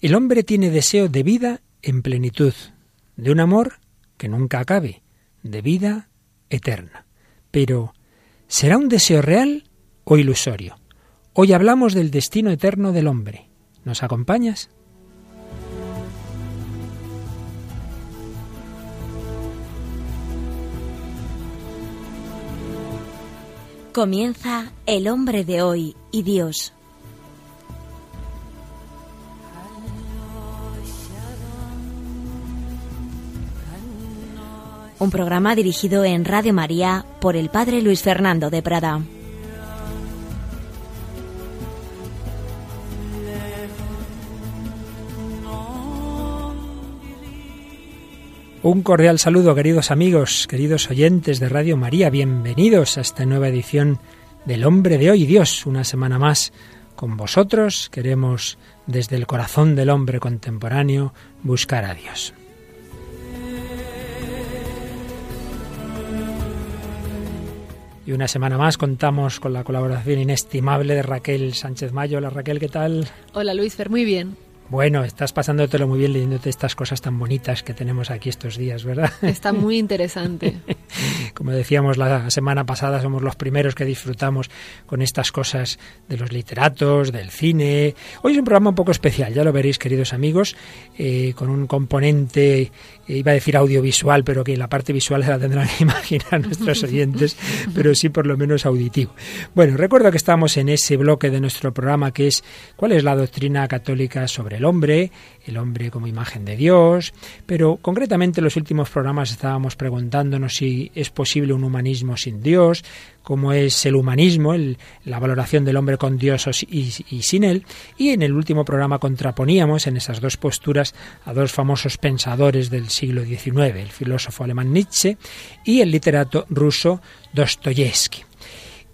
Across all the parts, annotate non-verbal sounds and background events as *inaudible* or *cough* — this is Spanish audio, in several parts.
El hombre tiene deseo de vida en plenitud, de un amor que nunca acabe, de vida eterna. Pero, ¿será un deseo real o ilusorio? Hoy hablamos del destino eterno del hombre. ¿Nos acompañas? Comienza El hombre de hoy y Dios. Un programa dirigido en Radio María por el Padre Luis Fernando de Prada. Un cordial saludo, queridos amigos, queridos oyentes de Radio María. Bienvenidos a esta nueva edición del Hombre de Hoy, Dios. Una semana más con vosotros. Queremos, desde el corazón del hombre contemporáneo, buscar a Dios. Y una semana más contamos con la colaboración inestimable de Raquel Sánchez Mayo. Hola Raquel, ¿qué tal? Hola Luis Fer, muy bien. Bueno, estás pasándotelo muy bien leyéndote estas cosas tan bonitas que tenemos aquí estos días, ¿verdad? Está muy interesante. *laughs* Como decíamos la semana pasada, somos los primeros que disfrutamos con estas cosas de los literatos, del cine. Hoy es un programa un poco especial, ya lo veréis, queridos amigos, eh, con un componente, eh, iba a decir audiovisual, pero que la parte visual se la tendrán que *laughs* imaginar nuestros oyentes, pero sí por lo menos auditivo. Bueno, recuerdo que estamos en ese bloque de nuestro programa que es ¿cuál es la doctrina católica sobre el hombre, el hombre como imagen de Dios, pero concretamente en los últimos programas estábamos preguntándonos si es posible un humanismo sin Dios, cómo es el humanismo, la valoración del hombre con Dios y, y, sin él, y en el último programa contraponíamos en esas dos posturas a dos famosos pensadores del siglo XIX, el filósofo alemán Nietzsche y el literato ruso Dostoyevsky.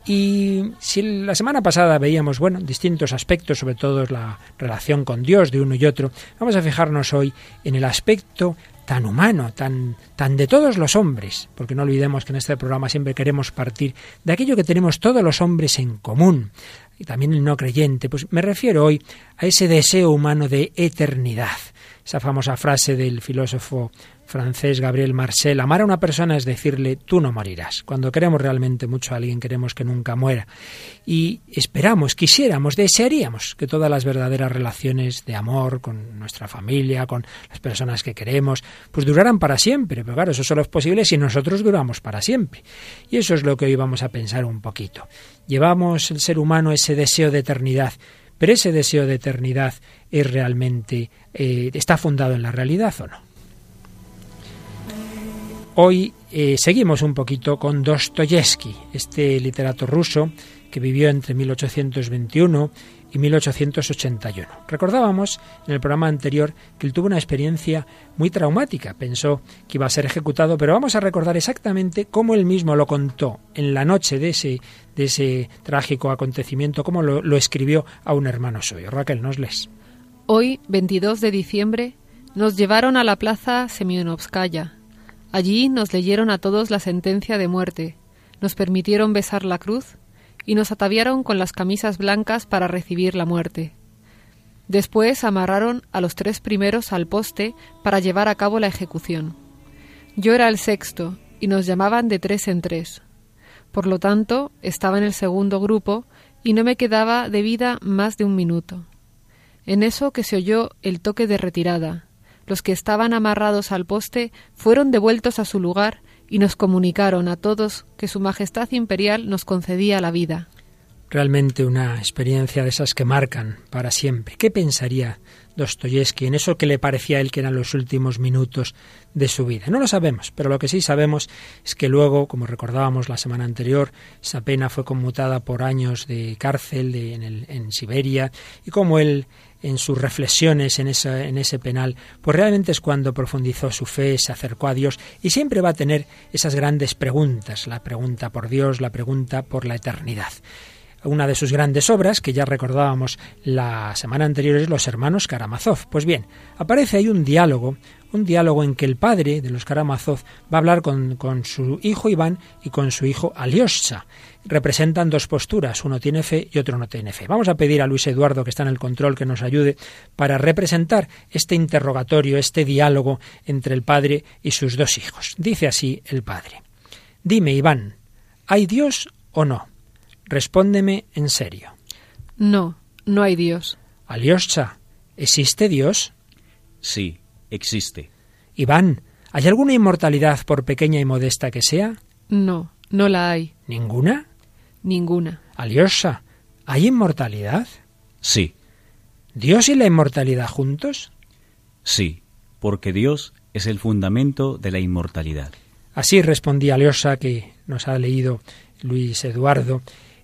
Y si la semana pasada veíamos, bueno, distintos aspectos, sobre todo la relación con Dios de uno y otro, vamos a fijarnos hoy en el aspecto tan humano, tan, tan de todos los hombres, porque no olvidemos que en este programa siempre queremos partir de aquello que tenemos todos los hombres en común, y también el no creyente, pues me refiero hoy a ese deseo humano de eternidad. Esa famosa frase del filósofo francés Gabriel Marcel, amar a una persona es decirle tú no morirás. Cuando queremos realmente mucho a alguien queremos que nunca muera. Y esperamos, quisiéramos, desearíamos que todas las verdaderas relaciones de amor con nuestra familia, con las personas que queremos, pues duraran para siempre. Pero claro, eso solo es posible si nosotros duramos para siempre. Y eso es lo que hoy vamos a pensar un poquito. Llevamos el ser humano ese deseo de eternidad, pero ese deseo de eternidad es realmente, eh, está fundado en la realidad o no. Hoy eh, seguimos un poquito con Dostoyevsky, este literato ruso que vivió entre 1821 y 1881. Recordábamos en el programa anterior que él tuvo una experiencia muy traumática. Pensó que iba a ser ejecutado, pero vamos a recordar exactamente cómo él mismo lo contó en la noche de ese, de ese trágico acontecimiento, cómo lo, lo escribió a un hermano suyo. Raquel, nos lees. Hoy, 22 de diciembre, nos llevaron a la plaza Semionovskaya Allí nos leyeron a todos la sentencia de muerte, nos permitieron besar la cruz y nos ataviaron con las camisas blancas para recibir la muerte. Después amarraron a los tres primeros al poste para llevar a cabo la ejecución. Yo era el sexto y nos llamaban de tres en tres. Por lo tanto, estaba en el segundo grupo y no me quedaba de vida más de un minuto. En eso que se oyó el toque de retirada, los que estaban amarrados al poste fueron devueltos a su lugar y nos comunicaron a todos que Su Majestad Imperial nos concedía la vida. Realmente una experiencia de esas que marcan para siempre. ¿Qué pensaría Dostoyevsky en eso que le parecía a él que eran los últimos minutos de su vida? No lo sabemos, pero lo que sí sabemos es que luego, como recordábamos la semana anterior, esa pena fue conmutada por años de cárcel en, en Siberia y como él en sus reflexiones en, en ese penal, pues realmente es cuando profundizó su fe, se acercó a Dios y siempre va a tener esas grandes preguntas, la pregunta por Dios, la pregunta por la eternidad. una de sus grandes obras, que ya recordábamos la semana anterior, es Los hermanos Karamazov. Pues bien, aparece ahí un diálogo, un diálogo en que el padre de los Karamazov va a hablar con, con su hijo Iván y con su hijo Alyosha. Representan dos posturas, uno tiene fe y otro no tiene fe. Vamos a pedir a Luis Eduardo, que está en el control, que nos ayude para representar este interrogatorio, este diálogo entre el padre y sus dos hijos. Dice así el padre. Dime, Iván, ¿hay Dios o no? Respóndeme en serio. No, no hay Dios. Alyosha, ¿existe Dios? Sí, existe. Iván, ¿hay alguna inmortalidad por pequeña y modesta que sea? No, no la hay. ¿Ninguna? Ninguna. Alyosha, ¿hay inmortalidad? Sí, ¿Dios y la inmortalidad juntos? sí, porque Dios es el fundamento de la inmortalidad. Así respondía Alyosha, que nos ha leído Luis Eduardo,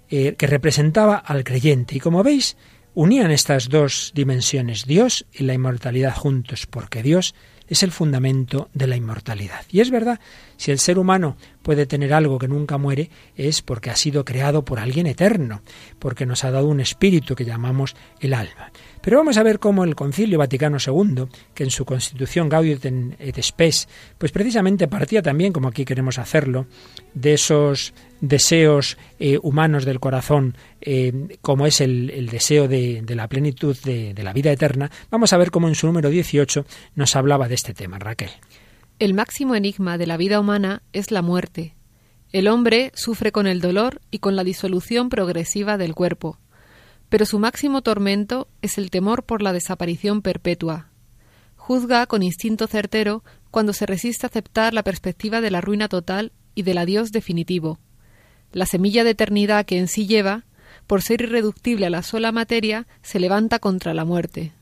eh, que representaba al creyente. Y como veis, unían estas dos dimensiones, Dios y la inmortalidad juntos, porque Dios es el fundamento de la inmortalidad. Y es verdad, si el ser humano puede tener algo que nunca muere, es porque ha sido creado por alguien eterno, porque nos ha dado un espíritu que llamamos el alma. Pero vamos a ver cómo el Concilio Vaticano II, que en su constitución Gaudium et Spes, pues precisamente partía también, como aquí queremos hacerlo, de esos deseos eh, humanos del corazón, eh, como es el, deseo de, de, la plenitud de, de la vida eterna, vamos a ver cómo en su número 18 nos hablaba de este tema, Raquel. El máximo enigma de la vida humana es la muerte. El hombre sufre con el dolor y con la disolución progresiva del cuerpo, pero su máximo tormento es el temor por la desaparición perpetua. Juzga con instinto certero cuando se resiste a aceptar la perspectiva de la ruina total y del adiós definitivo. La semilla de eternidad que en sí lleva, por ser irreductible a la sola materia, se levanta contra la muerte.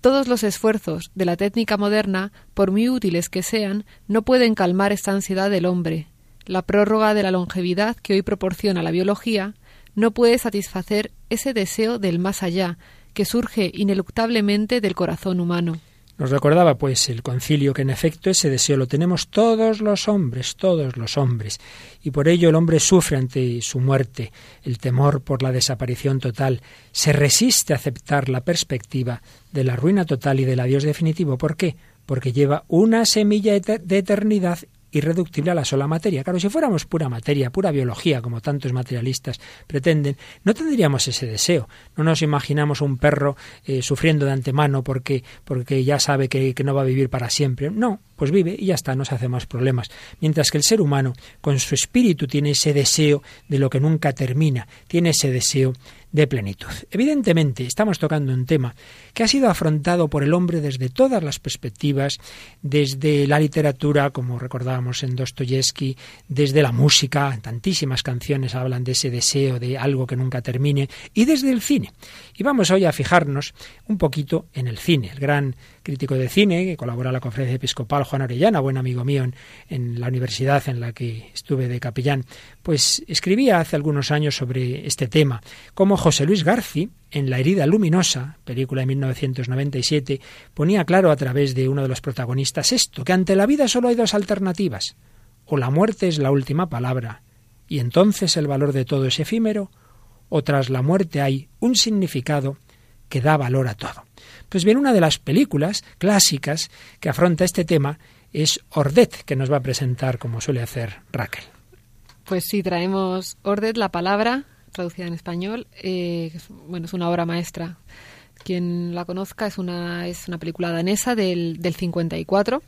Todos los esfuerzos de la técnica moderna, por muy útiles que sean, no pueden calmar esta ansiedad del hombre. La prórroga de la longevidad que hoy proporciona la biología no puede satisfacer ese deseo del más allá, que surge ineluctablemente del corazón humano. Nos recordaba, pues, el concilio que en efecto ese deseo lo tenemos todos los hombres, todos los hombres, y por ello el hombre sufre ante su muerte, el temor por la desaparición total, se resiste a aceptar la perspectiva de la ruina total y del adiós definitivo. ¿Por qué? Porque lleva una semilla de eternidad irreductible a la sola materia. Claro, si fuéramos pura materia, pura biología, como tantos materialistas pretenden, no tendríamos ese deseo. No nos imaginamos un perro eh, sufriendo de antemano porque, porque ya sabe que, que no va a vivir para siempre. No, pues vive y ya está, no se hace más problemas. Mientras que el ser humano, con su espíritu, tiene ese deseo de lo que nunca termina, tiene ese deseo de plenitud. Evidentemente, estamos tocando un tema que ha sido afrontado por el hombre desde todas las perspectivas, desde la literatura, como recordábamos en Dostoyevsky, desde la música, tantísimas canciones hablan de ese deseo de algo que nunca termine, y desde el cine. Y vamos hoy a fijarnos un poquito en el cine. El gran crítico de cine, que colabora en la conferencia episcopal, Juan Orellana, buen amigo mío en, la universidad en la que estuve de capellán, pues escribía hace algunos años sobre este tema, como José Luis Garci, en La herida luminosa, película de 1997, ponía claro a través de uno de los protagonistas esto, que ante la vida solo hay dos alternativas, o la muerte es la última palabra, y entonces el valor de todo es efímero, o tras la muerte hay un significado que da valor a todo. Pues bien, una de las películas clásicas que afronta este tema es Ordet, que nos va a presentar como suele hacer Raquel. Pues sí, traemos Ordet, la palabra, traducida en español. Eh, bueno, es una obra maestra. Quien la conozca es una, es una película danesa del, del 54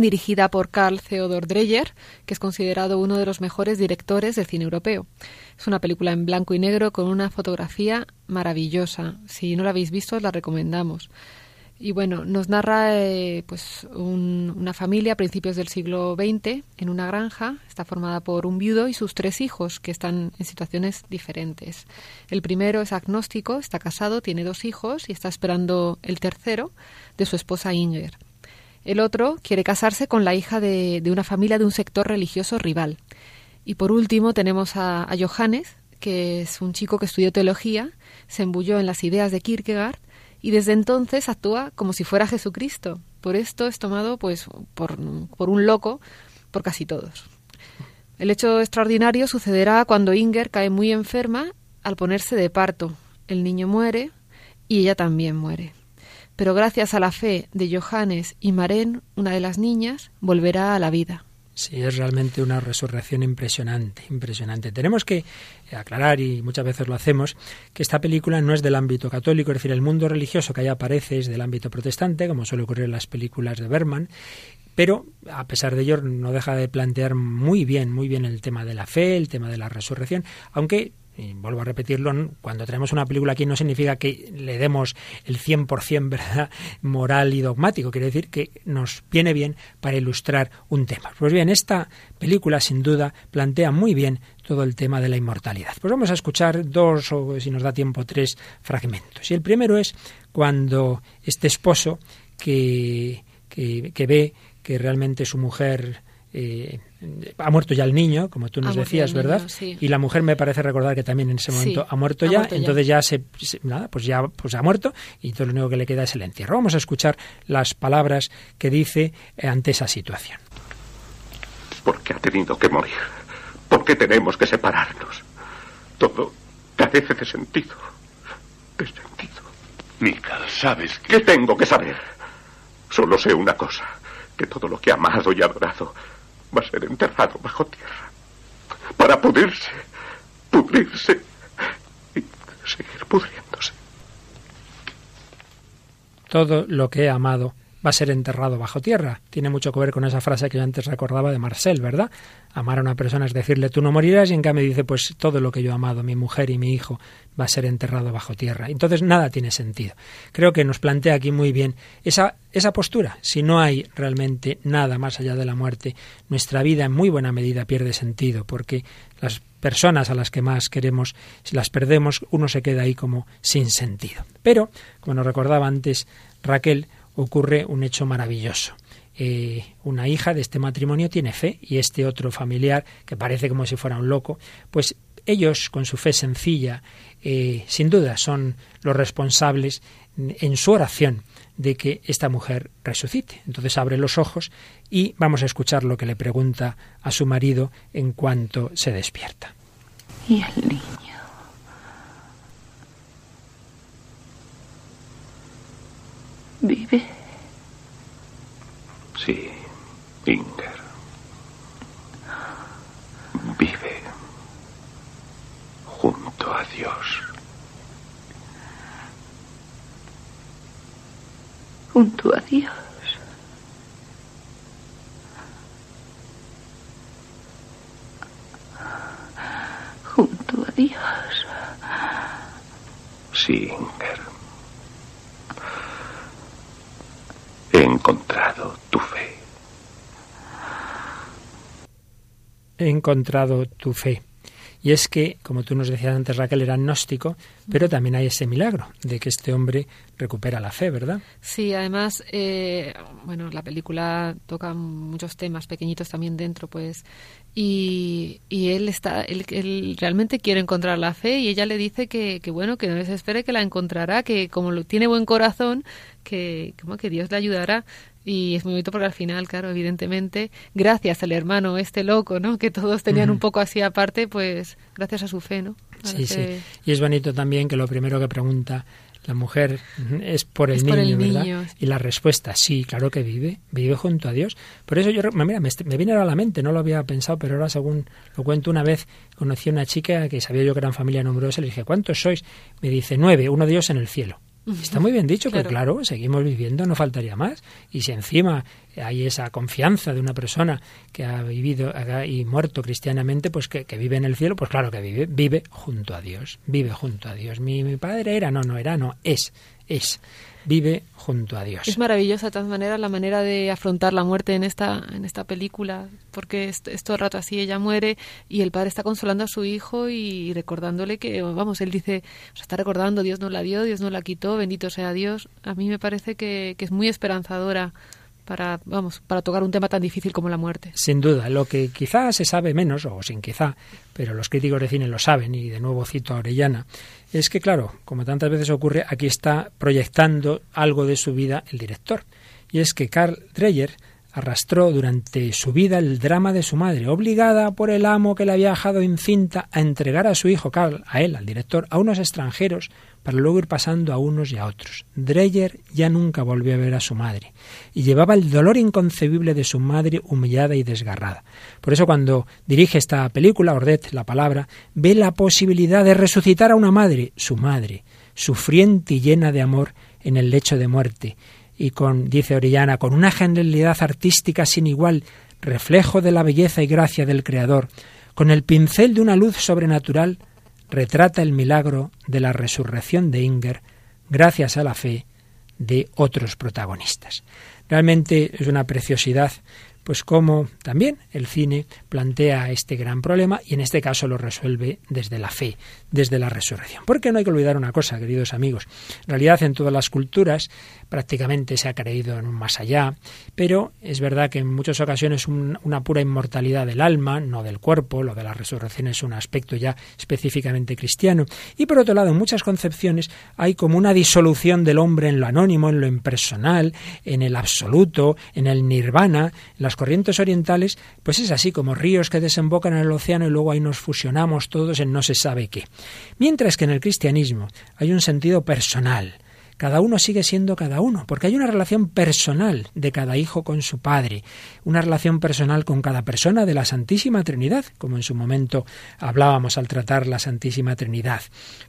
dirigida por Carl Theodor Dreyer, que es considerado uno de los mejores directores del cine europeo. Es una película en blanco y negro con una fotografía maravillosa. Si no la habéis visto, la recomendamos. Y bueno, nos narra eh, pues un, una familia a principios del siglo XX en una granja. Está formada por un viudo y sus tres hijos que están en situaciones diferentes. El primero es agnóstico, está casado, tiene dos hijos y está esperando el tercero de su esposa Inger. El otro quiere casarse con la hija de, de una familia de un sector religioso rival. Y por último tenemos a, a, Johannes, que es un chico que estudió teología, se embulló en las ideas de Kierkegaard y desde entonces actúa como si fuera Jesucristo. Por esto es tomado pues por, por un loco por casi todos. El hecho extraordinario sucederá cuando Inger cae muy enferma al ponerse de parto. El niño muere y ella también muere. Pero gracias a la fe de Johannes y Maren, una de las niñas, volverá a la vida. Sí, es realmente una resurrección impresionante, impresionante. Tenemos que aclarar, y muchas veces lo hacemos, que esta película no es del ámbito católico, es decir, el mundo religioso que ahí aparece es del ámbito protestante, como suele ocurrir en las películas de Berman, pero a pesar de ello no deja de plantear muy bien, muy bien el tema de la fe, el tema de la resurrección, aunque y vuelvo a repetirlo, cuando tenemos una película aquí no significa que le demos el 100% *laughs* verdad moral y dogmático, quiere decir que nos viene bien para ilustrar un tema. Pues bien, esta película sin duda plantea muy bien todo el tema de la inmortalidad. Pues vamos a escuchar dos o si nos da tiempo tres fragmentos. Y el primero es cuando este esposo que, que, ve que realmente su mujer eh, ha muerto ya el niño, como tú nos decías, ¿verdad? Y la mujer me parece recordar que también en ese momento ha muerto ya, entonces ya se, nada, pues ya pues ha muerto y todo lo único que le queda es el entierro. Vamos a escuchar las palabras que dice ante esa situación. ¿Por qué ha tenido que morir? ¿Por qué tenemos que separarnos? Todo carece de sentido. De sentido. Mika, ¿sabes qué tengo que saber? Solo sé una cosa, que todo lo que ha amado y adorado va a ser enterrado bajo tierra para pudrirse, pudrirse y seguir pudriéndose. Todo lo que he amado va a ser enterrado bajo tierra. Tiene mucho que ver con esa frase que yo antes recordaba de Marcel, ¿verdad? Amar a una persona es decirle tú no morirás y en cambio dice pues todo lo que yo he amado, mi mujer y mi hijo, va a ser enterrado bajo tierra. Entonces nada tiene sentido. Creo que nos plantea aquí muy bien esa, esa postura. Si no hay realmente nada más allá de la muerte, nuestra vida en muy buena medida pierde sentido porque las personas a las que más queremos, si las perdemos, uno se queda ahí como sin sentido. Pero, como nos recordaba antes Raquel, ocurre un hecho maravilloso. Eh, una hija de este matrimonio tiene fe y este otro familiar, que parece como si fuera un loco, pues ellos, con su fe sencilla, eh, sin duda son los responsables en su oración de que esta mujer resucite. Entonces abre los ojos y vamos a escuchar lo que le pregunta a su marido en cuanto se despierta. ¿Y el niño? ¿Vive? Sí, Inger. Vive junto a Dios. Junto a Dios. Junto a Dios. Sí, Inger. He encontrado tu fe. He encontrado tu fe. Y es que, como tú nos decías antes, Raquel era agnóstico, pero también hay ese milagro de que este hombre recupera la fe, ¿verdad? Sí, además, eh, bueno, la película toca muchos temas pequeñitos también dentro, pues, y, y él está, él, realmente quiere encontrar la fe y ella le dice que, que bueno, que no desespere, que la encontrará, que como lo tiene buen corazón, que, como que Dios le ayudará. Y es muy bonito porque al final, claro, evidentemente, gracias al hermano este loco, ¿no? Que todos tenían un poco así aparte, pues gracias a su fe, ¿no? sí, sí. Y es bonito también que lo primero que pregunta la mujer es por el, niño, ¿verdad? Y la respuesta, sí, claro que vive, vive junto a Dios. Por eso yo, mira, me, me viene a la mente, no lo había pensado, pero ahora según lo cuento una vez, conocí a una chica que sabía yo que eran familia numerosa, le dije, ¿cuántos sois? Me dice, nueve, uno de ellos en el cielo. Está muy bien dicho, pero claro, seguimos viviendo, no faltaría más. Y si encima hay esa confianza de una persona que ha vivido y muerto cristianamente, pues que, vive en el cielo, pues claro que vive, vive junto a Dios, vive junto a Dios. Mi, mi padre era, no, no era, no, es, es vive junto a Dios. Es maravillosa de todas maneras la manera de afrontar la muerte en esta, en esta película, porque es, todo el rato así, ella muere y el padre está consolando a su hijo y recordándole que, vamos, él dice, o está recordando, Dios no la dio, Dios no la quitó, bendito sea Dios. A mí me parece que es muy esperanzadora para, vamos, para tocar un tema tan difícil como la muerte. Sin duda, lo que quizá se sabe menos, o sin quizá, pero los críticos de cine lo saben, y de nuevo cito a Orellana, es que, claro, como tantas veces ocurre, aquí está proyectando algo de su vida el director. Y es que Carl Dreyer arrastró durante su vida el drama de su madre, obligada por el amo que le había dejado incinta a entregar a su hijo, a él, al director, a unos extranjeros, para luego ir pasando a unos y a otros. Dreyer ya nunca volvió a ver a su madre, y llevaba el dolor inconcebible de su madre humillada y desgarrada. Por eso cuando dirige esta película, Ordet, la palabra, ve la posibilidad de resucitar a una madre, su madre, sufriente y llena de amor, en el lecho de muerte, y con, dice Orellana, con una genialidad artística sin igual, reflejo de la belleza y gracia del Creador, con el pincel de una luz sobrenatural, retrata el milagro de la resurrección de Inger gracias a la fe de otros protagonistas. Realmente es una preciosidad pues cómo también el cine plantea este gran problema y en este caso lo resuelve desde la fe, desde la resurrección. Porque no hay que olvidar una cosa, queridos amigos. En realidad en todas las culturas prácticamente se ha creído en un más allá, pero es verdad que en muchas ocasiones una pura inmortalidad del alma, no del cuerpo, lo de la resurrección es un aspecto ya específicamente cristiano. Y por otro lado, en muchas concepciones hay como una disolución del hombre en lo anónimo, en lo impersonal, en el absoluto, en el nirvana, en las corrientes orientales, pues es así como ríos que desembocan en el océano y luego ahí nos fusionamos todos en no se sabe qué. Mientras que en el cristianismo hay un sentido personal, cada uno sigue siendo cada uno, porque hay una relación personal de cada hijo con su padre, una relación personal con cada persona de la Santísima Trinidad, como en su momento hablábamos al tratar la Santísima Trinidad.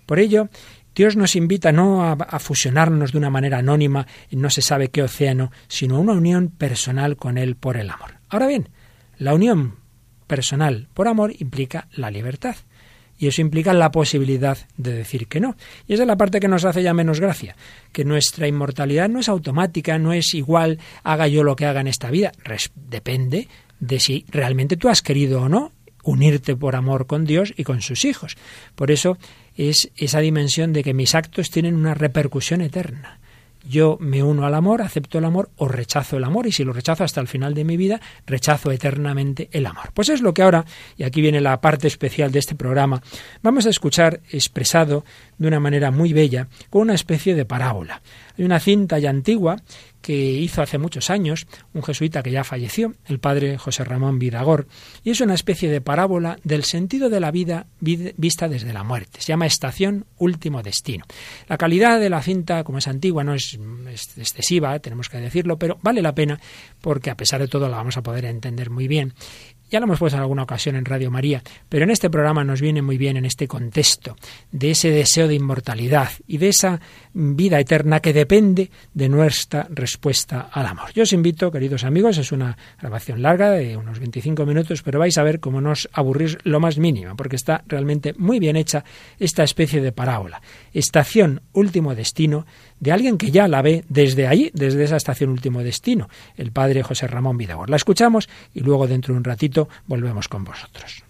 Por ello, Dios nos invita no a, fusionarnos de una manera anónima en no se sabe qué océano, sino a una unión personal con Él por el amor. Ahora bien, la unión personal por amor implica la libertad. Y eso implica la posibilidad de decir que no. Y esa es la parte que nos hace ya menos gracia, que nuestra inmortalidad no es automática, no es igual haga yo lo que haga en esta vida. depende de si realmente tú has querido o no unirte por amor con Dios y con sus hijos. Por eso es esa dimensión de que mis actos tienen una repercusión eterna. Yo me uno al amor, acepto el amor o rechazo el amor y si lo rechazo hasta el final de mi vida, rechazo eternamente el amor. Pues es lo que ahora, y aquí viene la parte especial de este programa, vamos a escuchar expresado de una manera muy bella con una especie de parábola. Hay una cinta ya antigua que hizo hace muchos años un jesuita que ya falleció, el padre José Ramón Vidagor, y es una especie de parábola del sentido de la vida vista desde la muerte. Se llama Estación Último Destino. La calidad de la cinta, como es antigua, no es excesiva, tenemos que decirlo, pero vale la pena porque a pesar de todo la vamos a poder entender muy bien. Ya lo hemos puesto en alguna ocasión en Radio María, pero en este programa nos viene muy bien en este contexto de ese deseo de inmortalidad y de esa vida eterna que depende de nuestra respuesta al amor. Yo os invito, queridos amigos, es una grabación larga de unos 25 minutos, pero vais a ver cómo no os aburrís lo más mínimo, porque está realmente muy bien hecha esta especie de parábola. Estación último destino de alguien que ya la ve desde allí, desde esa estación último destino, el padre José Ramón Vidagor. La escuchamos y luego dentro de un ratito volvemos con vosotros.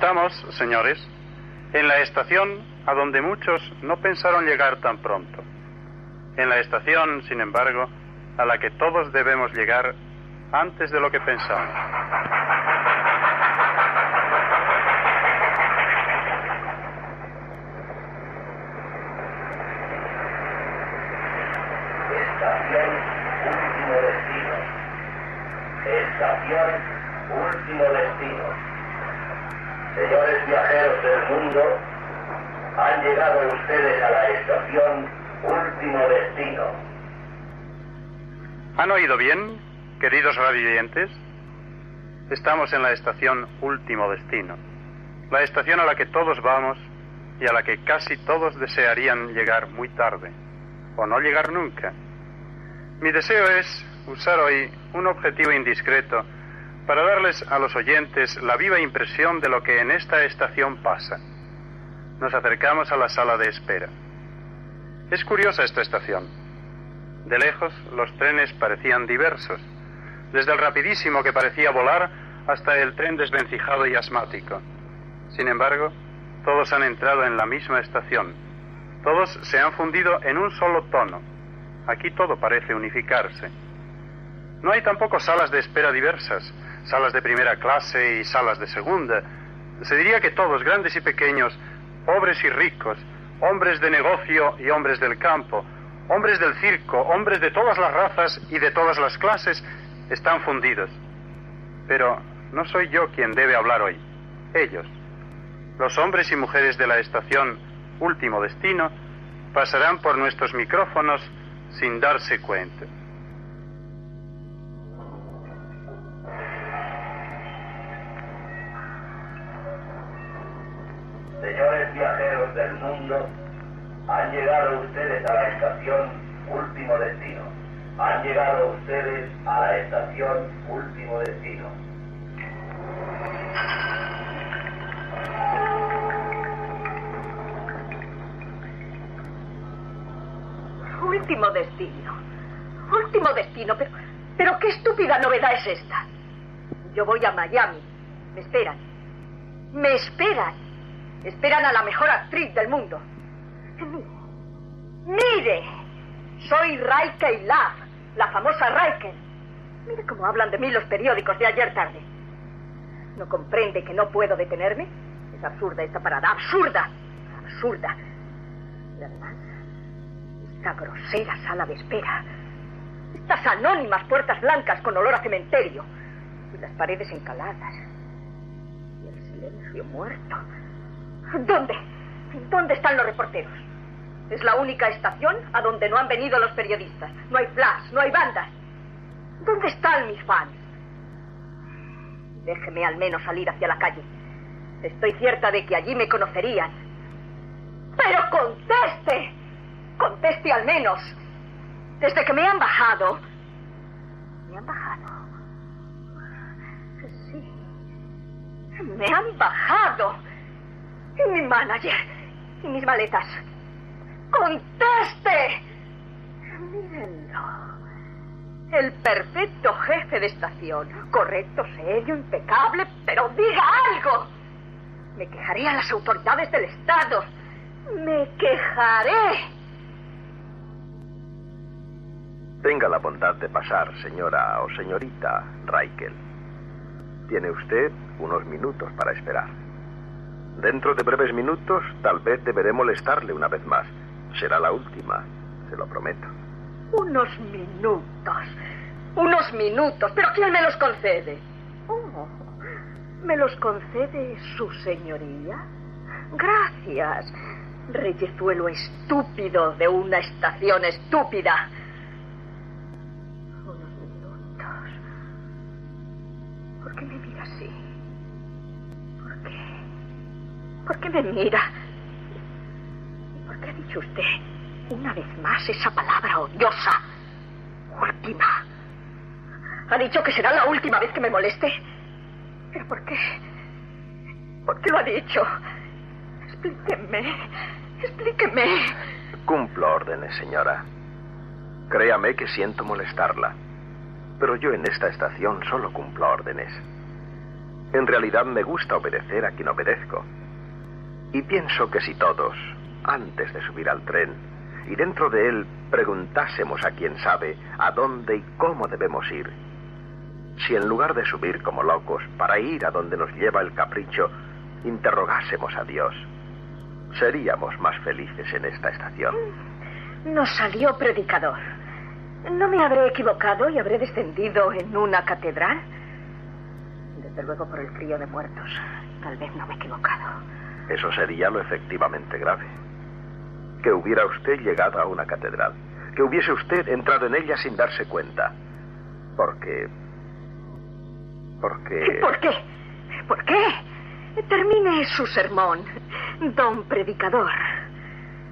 Estamos, señores, en la estación a donde muchos no pensaron llegar tan pronto. En la estación, sin embargo, a la que todos debemos llegar antes de lo que pensamos. Estación último destino. Estación último destino. Señores viajeros del mundo, han llegado ustedes a la estación último destino. ¿Han oído bien, queridos radioyentes? Estamos en la estación último destino, la estación a la que todos vamos y a la que casi todos desearían llegar muy tarde, o no llegar nunca. Mi deseo es usar hoy un objetivo indiscreto para darles a los oyentes la viva impresión de lo que en esta estación pasa. Nos acercamos a la sala de espera. Es curiosa esta estación. De lejos los trenes parecían diversos, desde el rapidísimo que parecía volar hasta el tren desvencijado y asmático. Sin embargo, todos han entrado en la misma estación. Todos se han fundido en un solo tono. Aquí todo parece unificarse. No hay tampoco salas de espera diversas, salas de primera clase y salas de segunda. Se diría que todos, grandes y pequeños, pobres y ricos, hombres de negocio y hombres del campo, hombres del circo, hombres de todas las razas y de todas las clases, están fundidos. Pero no soy yo quien debe hablar hoy, ellos. Los hombres y mujeres de la estación Último Destino pasarán por nuestros micrófonos sin darse cuenta. Señores viajeros del mundo, han llegado ustedes a la estación Último Destino. Han llegado ustedes a la estación Último Destino. Último destino. Último destino. Pero, pero qué estúpida novedad es esta. Yo voy a Miami. Me esperan. Me esperan. Esperan a la mejor actriz del mundo. Mire. Soy Raike Love, la famosa Raike. Mire cómo hablan de mí los periódicos de ayer tarde. ¿No comprende que no puedo detenerme? Es absurda esta parada. Absurda. Absurda. Y además, esta grosera sala de espera. Estas anónimas puertas blancas con olor a cementerio. Y las paredes encaladas. Y el silencio muerto. ¿Dónde? ¿Dónde están los reporteros? Es la única estación a donde no han venido los periodistas. No hay flash, no hay bandas. ¿Dónde están mis fans? Déjeme al menos salir hacia la calle. Estoy cierta de que allí me conocerían. Pero conteste. Conteste al menos. Desde que me han bajado. Me han bajado. Sí. Me han bajado. Y mi manager. Y mis maletas. ¡Conteste! Mírenlo. El perfecto jefe de estación. Correcto, serio, impecable, pero diga algo. Me quejaré a las autoridades del Estado. Me quejaré. Tenga la bondad de pasar, señora o señorita Raikel. Tiene usted unos minutos para esperar. Dentro de breves minutos, tal vez deberé molestarle una vez más. Será la última, se lo prometo. Unos minutos. Unos minutos. ¿Pero quién me los concede? Oh, ¿Me los concede su señoría? Gracias. Reyezuelo estúpido de una estación estúpida. Unos minutos. ¿Por qué me mira así? ¿Por qué me mira? ¿Por qué ha dicho usted una vez más esa palabra odiosa? Última. ¿Ha dicho que será la última vez que me moleste? ¿Pero por qué? ¿Por qué lo ha dicho? Explíqueme. Explíqueme. Cumplo órdenes, señora. Créame que siento molestarla. Pero yo en esta estación solo cumplo órdenes. En realidad me gusta obedecer a quien obedezco. Y pienso que si todos, antes de subir al tren, y dentro de él preguntásemos a quien sabe a dónde y cómo debemos ir. Si en lugar de subir como locos para ir a donde nos lleva el capricho, interrogásemos a Dios, seríamos más felices en esta estación. Nos salió predicador. ¿No me habré equivocado y habré descendido en una catedral? Desde luego por el frío de muertos. Tal vez no me he equivocado. Eso sería lo efectivamente grave. Que hubiera usted llegado a una catedral. Que hubiese usted entrado en ella sin darse cuenta. Porque... Porque... ¿Por qué? ¿Por qué? Termine su sermón, don predicador.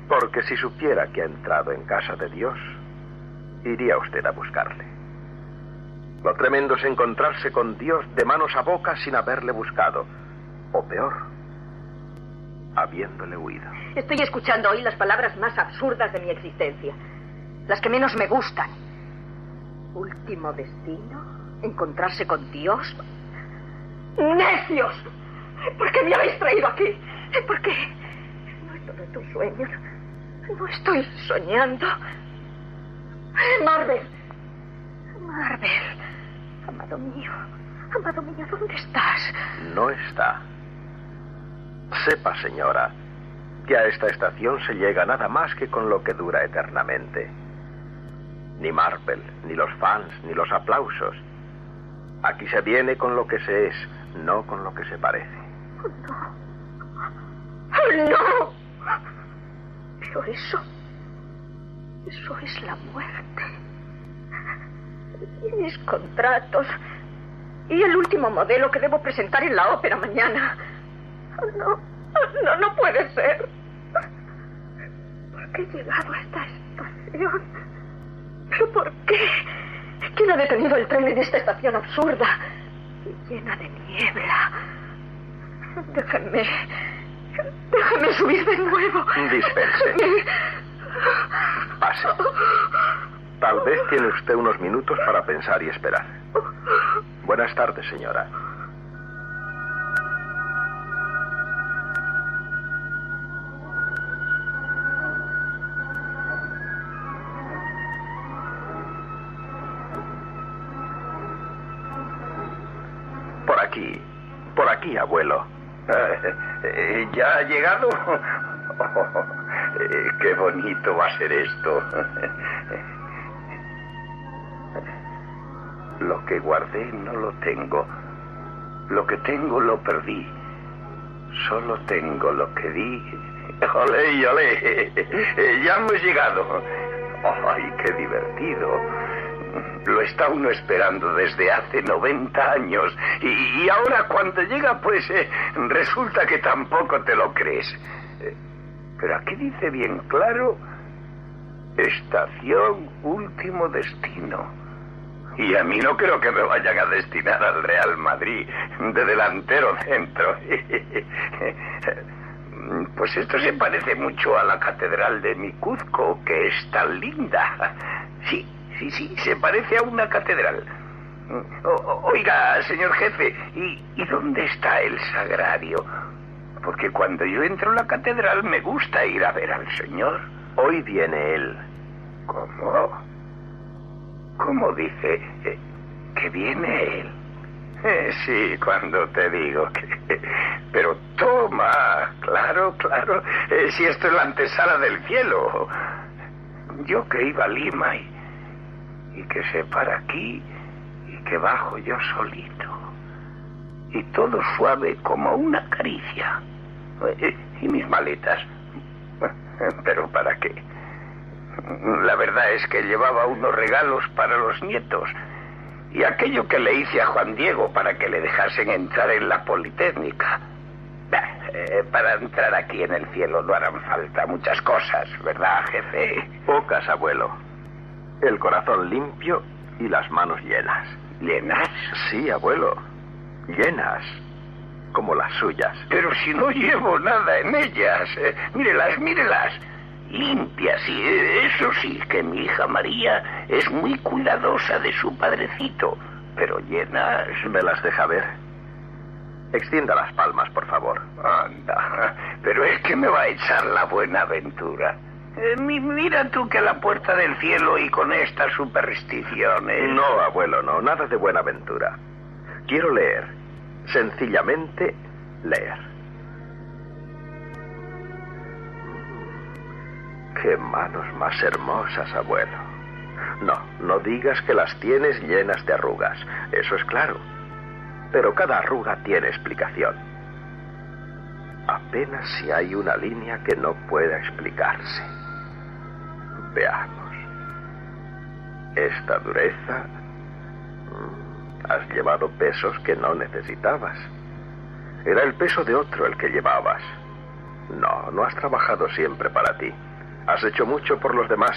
Porque si supiera que ha entrado en casa de Dios, iría usted a buscarle. Lo tremendo es encontrarse con Dios de manos a boca sin haberle buscado. O peor, habiéndole huido. Estoy escuchando hoy las palabras más absurdas de mi existencia. Las que menos me gustan. Último destino, encontrarse con Dios. ¡Necios! ¿Por qué me habéis traído aquí? ¿Por qué? No es todo tu sueño. No estoy soñando. Marvel. Marvel. Amado mío. Amado mío, ¿dónde estás? No está. Sepa, señora, que a esta estación se llega nada más que con lo que dura eternamente. Ni Marvel, ni los fans, ni los aplausos. Aquí se viene con lo que se es, no con lo que se parece. ¡Oh, no! Pero eso. Eso es la muerte. Y mis contratos. Y el último modelo que debo presentar en la ópera mañana. No, no, no puede ser. ¿Por qué he llegado a esta estación? ¿Pero por qué? ¿Quién ha detenido el tren en esta estación absurda y llena de niebla? Déjenme. Déjenme subir de nuevo. Dispense. Pase. Tal vez tiene usted unos minutos para pensar y esperar. Buenas tardes, señora. ¿Ya ha llegado? *laughs* Eh, qué bonito va a ser esto. *laughs* Lo que guardé no lo tengo. Lo que tengo lo perdí. Solo tengo lo que di. *laughs* ¡Olé, olé! Ya hemos llegado. ¡Ay, qué divertido! Lo está uno esperando desde hace 90 años. Y, ahora cuando llega, pues eh, resulta que tampoco te lo crees. Eh, Pero aquí dice bien claro, estación último destino. Y a mí no creo que me vayan a destinar al Real Madrid de delantero centro. *laughs* Pues esto se parece mucho a la catedral de Micuzco, que es tan linda. Sí, sí, sí, se parece a una catedral. O- oiga, señor jefe, ¿y, ¿y dónde está el sagrario? Porque cuando yo entro a la catedral me gusta ir a ver al señor. Hoy viene él. ¿Cómo? ¿Cómo dice eh, que viene él? Eh, sí, cuando te digo que... *laughs* Pero toma, claro, claro, eh, si esto es la antesala del cielo. Yo que iba a Lima y, y que se para aquí y que bajo yo solito. Y todo suave como una caricia. Eh, Y mis maletas. *laughs* Pero ¿para qué? La verdad es que llevaba unos regalos para los nietos y aquello que le hice a Juan Diego para que le dejasen entrar en la Politécnica. Bah, eh, para entrar aquí en el cielo no harán falta muchas cosas, ¿verdad, jefe? Pocas, abuelo. El corazón limpio y las manos llenas. ¿Llenas? Sí, abuelo. Llenas. Como las suyas. Pero si no llevo nada en ellas. eh, mírelas, mírelas. Limpias, y eso sí, que mi hija María es muy cuidadosa de su padrecito. Pero llenas. ¿Me las deja ver? Extienda las palmas, por favor. Anda, pero es que me va a echar la buena aventura. Eh, mi- mira tú que la puerta del cielo y con estas supersticiones. No, abuelo, no. Nada de Buenaventura. Quiero leer. Sencillamente leer. Qué manos más hermosas, abuelo. No, no digas que las tienes llenas de arrugas. Eso es claro. Pero cada arruga tiene explicación. Apenas si hay una línea que no pueda explicarse. Veamos. Esta dureza. mm, Has llevado pesos que no necesitabas. Era el peso de otro el que llevabas. No, no has trabajado siempre para ti. Has hecho mucho por los demás.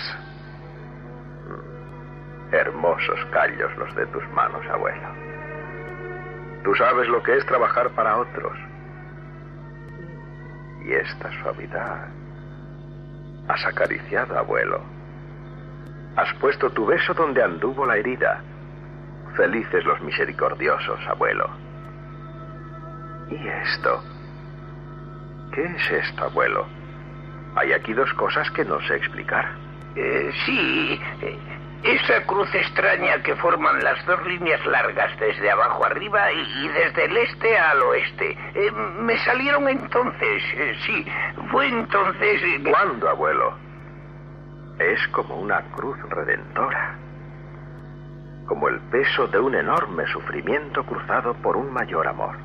Mm, Hermosos callos los de tus manos, abuelo. Tú sabes lo que es trabajar para otros. Y esta suavidad. Has acariciado, abuelo. Has puesto tu beso donde anduvo la herida. Felices los misericordiosos, abuelo. ¿Y esto? ¿Qué es esto, abuelo? Hay aquí dos cosas que no sé explicar. Eh, sí, eh, esa cruz extraña que forman las dos líneas largas desde abajo arriba y, y desde el este al oeste. Eh, me salieron entonces, eh, sí, fue entonces... eh, ¿Cuándo, abuelo? Es como una cruz redentora. Como el peso de un enorme sufrimiento cruzado por un mayor amor.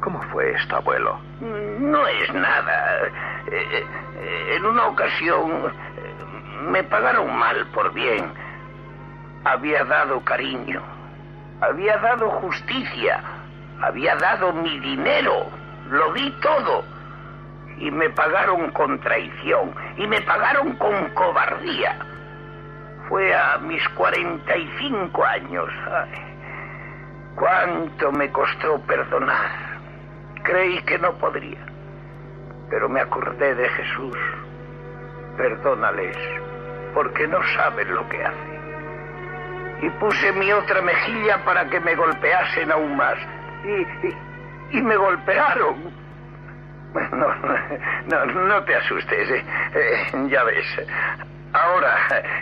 ¿Cómo fue esto, abuelo? No es nada. Eh, en una ocasión me pagaron mal por bien. Había dado cariño, había dado justicia, había dado mi dinero, lo di todo. Y me pagaron con traición, y me pagaron con cobardía. Fue a mis 45 años. Cuánto me costó perdonar. Creí que no podría, pero me acordé de Jesús. Perdónales, porque no saben lo que hacen. Y puse mi otra mejilla para que me golpeasen aún más. Y, y- me golpearon. No, no, no te asustes, eh. Eh, ya ves. Ahora,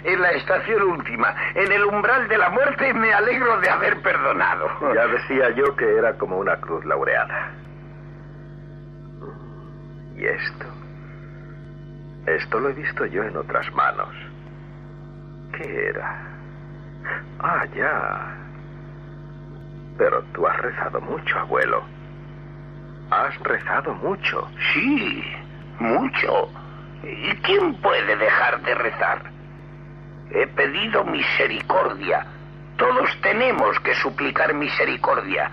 en la estación última, en el umbral de la muerte, me alegro de haber perdonado. Ya decía yo que era como una cruz laureada. ¿Y esto? Esto lo he visto yo en otras manos. ¿Qué era? Ah, ya. Pero tú has rezado mucho, abuelo. Has rezado mucho. Sí, mucho. ¿Y quién puede dejar de rezar? He pedido misericordia. Todos tenemos que suplicar misericordia.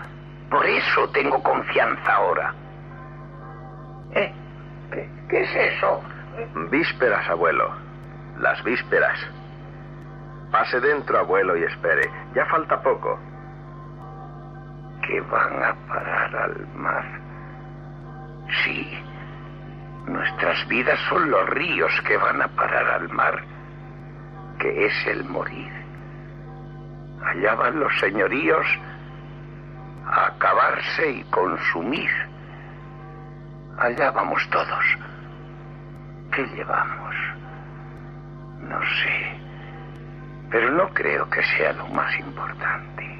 Por eso tengo confianza ahora. ¿Eh? ¿Qué, qué es eso? Vísperas, abuelo. Las vísperas. Pase dentro, abuelo, y espere. Ya falta poco. Que van a parar al mar. Sí. Nuestras vidas son los ríos que van a parar al mar, que es el morir. Allá van los señoríos a acabarse y consumir. Allá vamos todos. ¿Qué llevamos? No sé. Pero no creo que sea lo más importante.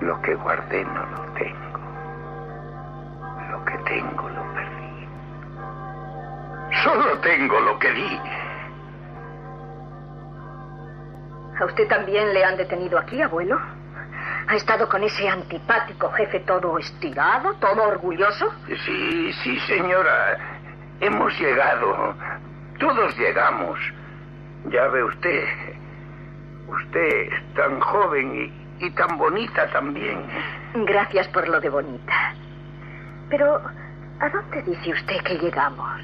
Lo que guardé no lo tengo. Lo que tengo lo perdí. Solo tengo lo que di. ¿A usted también le han detenido aquí, abuelo? ¿Ha estado con ese antipático jefe todo estirado, todo orgulloso? Sí, sí, señora. Hemos llegado. Todos llegamos. Ya ve usted. Usted es tan joven y, y tan bonita también. Gracias por lo de bonita. Pero, ¿a dónde dice usted que llegamos?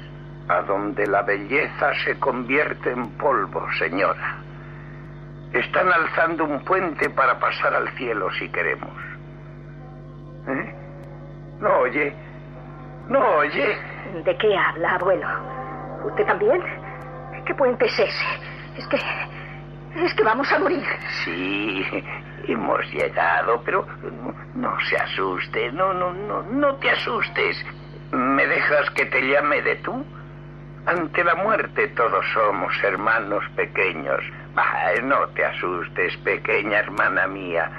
A donde la belleza se convierte en polvo, señora. Están alzando un puente para pasar al cielo si queremos. ¿Eh? ¿No oye? ¿No oye? ¿De qué habla, abuelo? ¿Usted también? ¿Qué puente es ese? Es que... Es que vamos a morir. Sí, hemos llegado, pero no, no se asuste, no, no, no, no te asustes. ¿Me dejas que te llame de tú? Ante la muerte todos somos hermanos pequeños. Bah, no te asustes, pequeña hermana mía.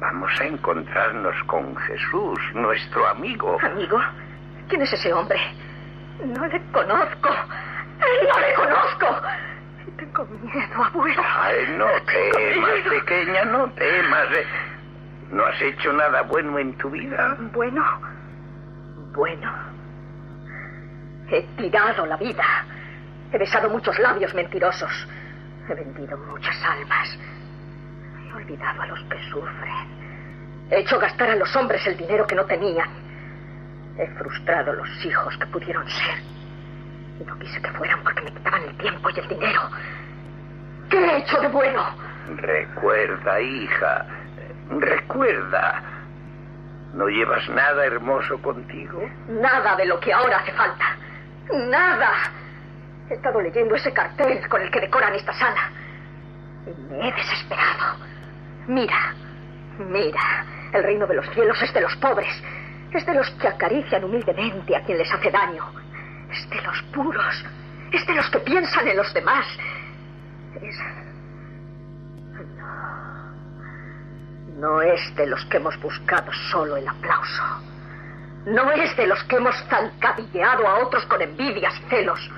Vamos a encontrarnos con Jesús, nuestro amigo. ¿Amigo? ¿Quién es ese hombre? No le conozco. No le conozco. Tengo miedo, abuelo. Ay, no temas, pequeña, no temas. ¿No has hecho nada bueno en tu vida? Bueno, bueno. He tirado la vida. He besado muchos labios mentirosos. He vendido muchas almas. He olvidado a los que sufren. He hecho gastar a los hombres el dinero que no tenían. He frustrado los hijos que pudieron ser. No quise que fueran porque me quitaban el tiempo y el dinero. ¿Qué he hecho de bueno? Recuerda, hija. Recuerda. ¿No llevas nada hermoso contigo? Nada de lo que ahora hace falta. Nada. He estado leyendo ese cartel con el que decoran esta sala. Y me he desesperado. Mira, mira. El reino de los cielos es de los pobres. Es de los que acarician humildemente a quien les hace daño. Es de los puros. Es de los que piensan en los demás. No. No es de los que hemos buscado solo el aplauso. No es de los que hemos zancadilleado a otros con envidias celos.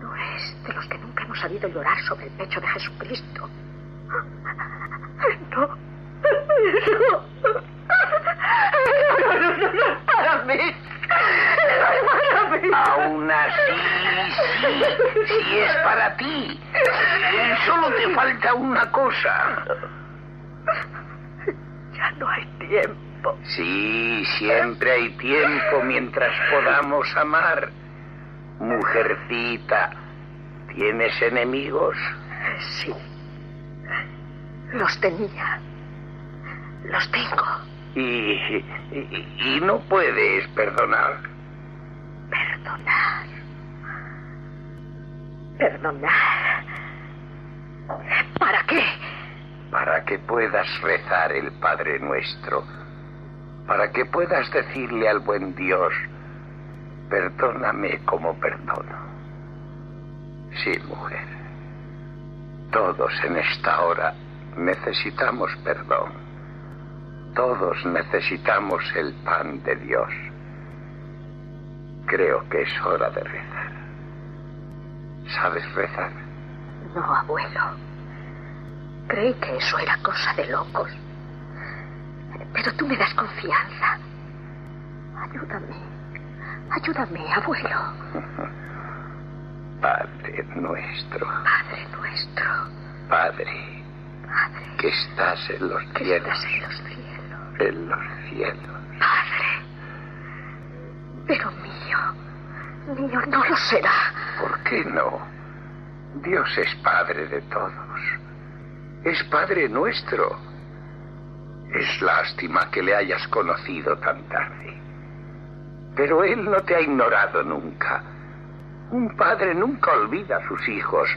No es de los que nunca hemos sabido llorar sobre el pecho de Jesucristo. No, no, para mí. Aún así, sí, sí es para ti. Solo te falta una cosa. Ya no hay tiempo. Sí, siempre hay tiempo mientras podamos amar. Mujercita, ¿tienes enemigos? Sí. Los tenía. Los tengo. Y, y, y no puedes perdonar. Perdonar. Perdonar. ¿Para qué? Para que puedas rezar el Padre Nuestro. Para que puedas decirle al buen Dios, perdóname como perdono. Sí, mujer. Todos en esta hora necesitamos perdón. Todos necesitamos el pan de Dios. Creo que es hora de rezar. ¿Sabes rezar? No, abuelo. Creí que eso era cosa de locos. Pero tú me das confianza. Ayúdame. Ayúdame, abuelo. *laughs* Padre nuestro. Padre nuestro. Padre. Padre. Que estás en los que cielos. Estás en los cielos. En los cielos. Padre. Pero mío. Mío no lo será. ¿Por qué no? Dios es Padre de todos. Es Padre nuestro. Es lástima que le hayas conocido tan tarde. Pero Él no te ha ignorado nunca. Un padre nunca olvida a sus hijos,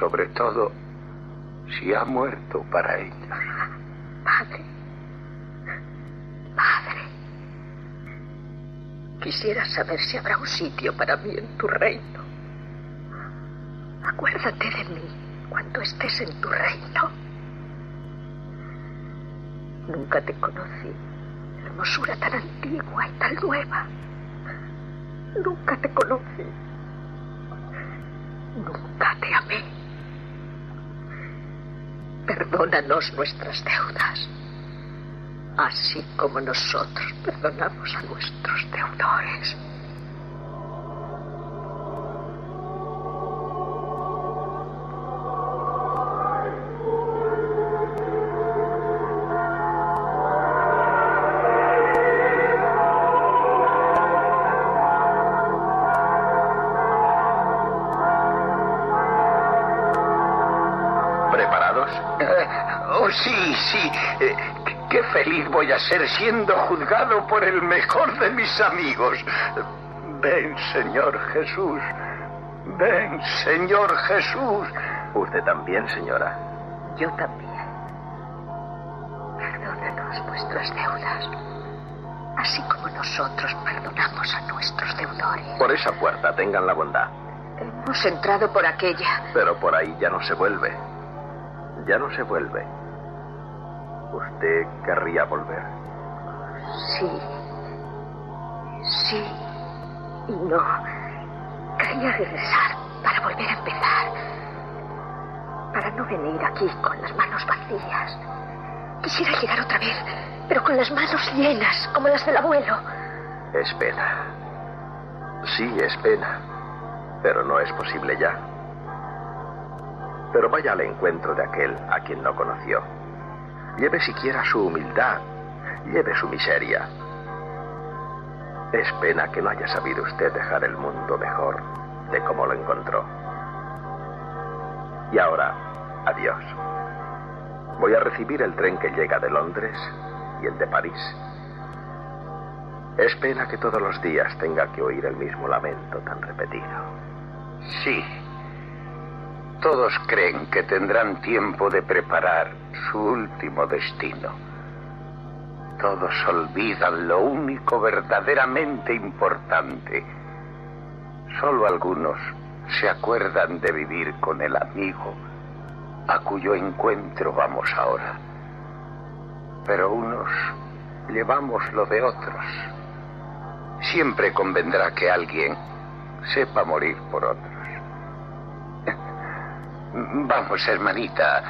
sobre todo si ha muerto para ellos. Padre. Padre. Quisiera saber si habrá un sitio para mí en tu reino. Acuérdate de mí cuando estés en tu reino. Nunca te conocí. Hermosura tan antigua y tan nueva. Nunca te conocí. Nunca te amé. Perdónanos nuestras deudas, así como nosotros perdonamos a nuestros deudores. Voy a ser siendo juzgado por el mejor de mis amigos. Ven, Señor Jesús. Ven, Señor Jesús. ¿Usted también, señora? Yo también. Perdónanos vuestras deudas. así como nosotros perdonamos a nuestros deudores. Por esa puerta, tengan la bondad. Hemos entrado por aquella. Pero por ahí ya no se vuelve. Ya no se vuelve. ¿Usted querría volver? Sí. Sí. Y no. Quería regresar para volver a empezar. Para no venir aquí con las manos vacías. Quisiera llegar otra vez, pero con las manos llenas, como las del abuelo. Es pena. Sí, es pena. Pero no es posible ya. Pero vaya al encuentro de aquel a quien no conoció. Lleve siquiera su humildad. Lleve su miseria. Es pena que no haya sabido usted dejar el mundo mejor de como lo encontró. Y ahora, adiós. Voy a recibir el tren que llega de Londres y el de París. Es pena que todos los días tenga que oír el mismo lamento tan repetido. Sí. Todos creen que tendrán tiempo de preparar su último destino. Todos olvidan lo único verdaderamente importante. Solo algunos se acuerdan de vivir con el amigo a cuyo encuentro vamos ahora. Pero unos llevamos lo de otros. Siempre convendrá que alguien sepa morir por otros. Vamos, hermanita,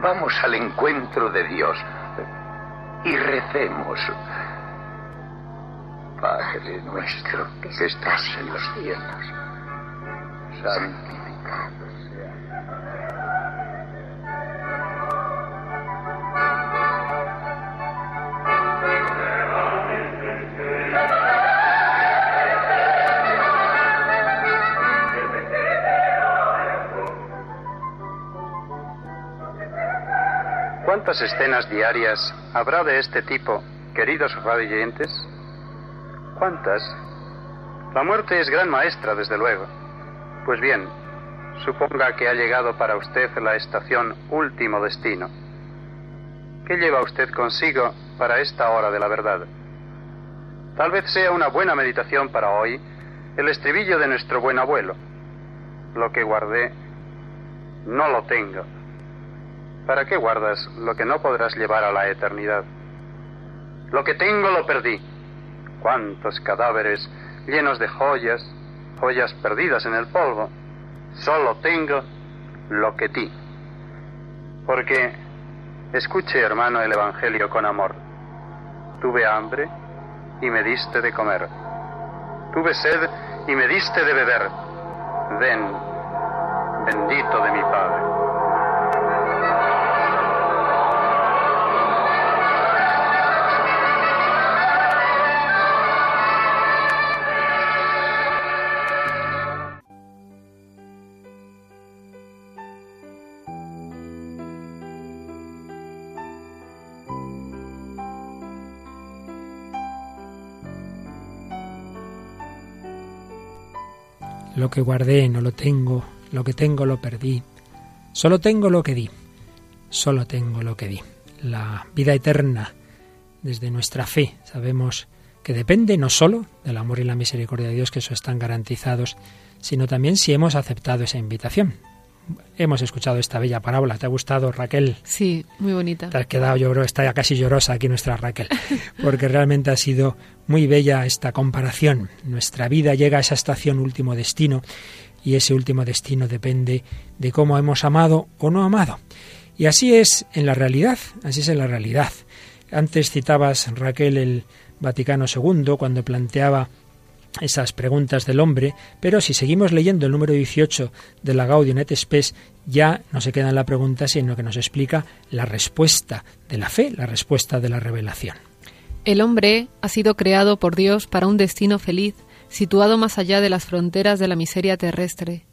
vamos al encuentro de Dios y recemos. Padre nuestro que estás en los cielos, santificado ¿Cuántas escenas diarias habrá de este tipo, queridos radioyentes? ¿Cuántas? La muerte es gran maestra, desde luego. Pues bien, suponga que ha llegado para usted la estación último destino. ¿Qué lleva usted consigo para esta hora de la verdad? Tal vez sea una buena meditación para hoy el estribillo de nuestro buen abuelo. Lo que guardé, no lo tengo. ¿Para qué guardas lo que no podrás llevar a la eternidad? Lo que tengo lo perdí. ¿Cuántos cadáveres llenos de joyas, joyas perdidas en el polvo? Solo tengo lo que di. Porque, escuche hermano el Evangelio con amor. Tuve hambre y me diste de comer. Tuve sed y me diste de beber. Ven, bendito de mi Padre. Lo que guardé no lo tengo, lo que tengo lo perdí. Solo tengo lo que di, solo tengo lo que di. La vida eterna, desde nuestra fe, sabemos que depende no solo del amor y la misericordia de Dios, que eso están garantizados, sino también si hemos aceptado esa invitación. Hemos escuchado esta bella parábola. ¿Te ha gustado, Raquel? Sí, muy bonita. Te has quedado, yo creo, está ya casi llorosa aquí nuestra Raquel, *laughs* porque realmente ha sido muy bella esta comparación. Nuestra vida llega a esa estación último destino y ese último destino depende de cómo hemos amado o no amado. Y así es en la realidad, así es en la realidad. Antes citabas, Raquel, el Vaticano II, cuando planteaba esas preguntas del hombre, pero si seguimos leyendo el número 18 de la Gaudium et Spes, ya no se queda en la pregunta, sino que nos explica la respuesta de la fe, la respuesta de la revelación. El hombre ha sido creado por Dios para un destino feliz, situado más allá de las fronteras de la miseria terrestre.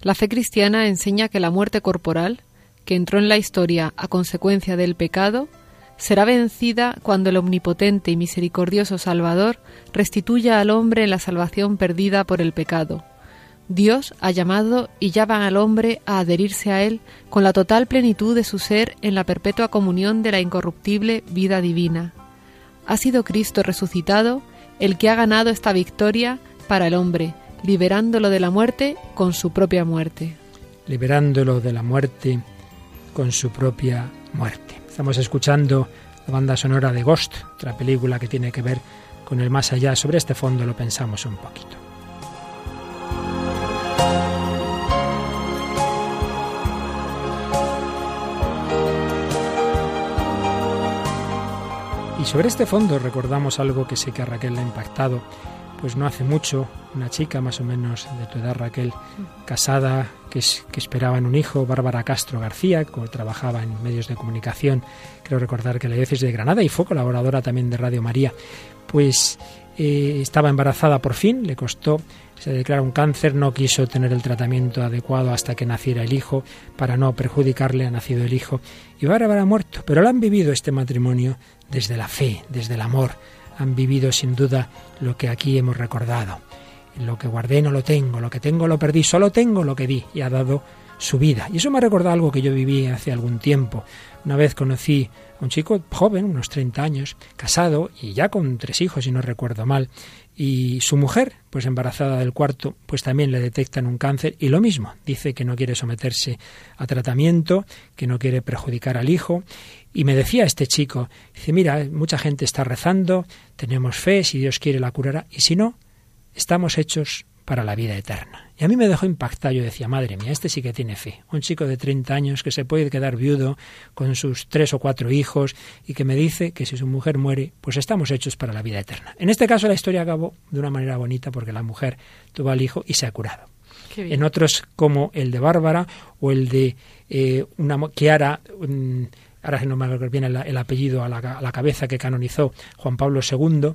La fe cristiana enseña que la muerte corporal, que entró en la historia a consecuencia del pecado, será vencida cuando el omnipotente y misericordioso Salvador restituya al hombre la salvación perdida por el pecado. Dios ha llamado y llama al hombre a adherirse a Él con la total plenitud de su ser en la perpetua comunión de la incorruptible vida divina. Ha sido Cristo resucitado el que ha ganado esta victoria para el hombre, liberándolo de la muerte con su propia muerte. Liberándolo de la muerte con su propia muerte. Estamos escuchando la banda sonora de Ghost, otra película que tiene que ver con el más allá. Sobre este fondo lo pensamos un poquito. Y sobre este fondo recordamos algo que sé que a Raquel le ha impactado, pues no hace mucho, una chica más o menos de tu edad, Raquel, casada, que, es, que esperaba en un hijo, Bárbara Castro García, que trabajaba en medios de comunicación, creo recordar que la diócesis de Granada y fue colaboradora también de Radio María, pues eh, estaba embarazada por fin, le costó, se declara un cáncer, no quiso tener el tratamiento adecuado hasta que naciera el hijo, para no perjudicarle, ha nacido el hijo, y Bárbara ha muerto, pero lo han vivido este matrimonio desde la fe, desde el amor, han vivido sin duda lo que aquí hemos recordado. Lo que guardé no lo tengo, lo que tengo lo perdí, solo tengo lo que di y ha dado su vida. Y eso me ha algo que yo viví hace algún tiempo. Una vez conocí a un chico joven, unos 30 años, casado y ya con tres hijos, si no recuerdo mal, y su mujer, pues embarazada del cuarto, pues también le detectan un cáncer y lo mismo, dice que no quiere someterse a tratamiento, que no quiere perjudicar al hijo y me decía este chico, dice, mira, mucha gente está rezando, tenemos fe, si Dios quiere la curará y si no, estamos hechos para la vida eterna. Y a mí me dejó impactado, yo decía, madre mía, este sí que tiene fe. Un chico de 30 años que se puede quedar viudo con sus tres o cuatro hijos y que me dice que si su mujer muere, pues estamos hechos para la vida eterna. En este caso la historia acabó de una manera bonita porque la mujer tuvo al hijo y se ha curado. En otros como el de Bárbara o el de eh, una Kiara, ahora no me acuerdo bien el, apellido a la, a la cabeza que canonizó Juan Pablo II,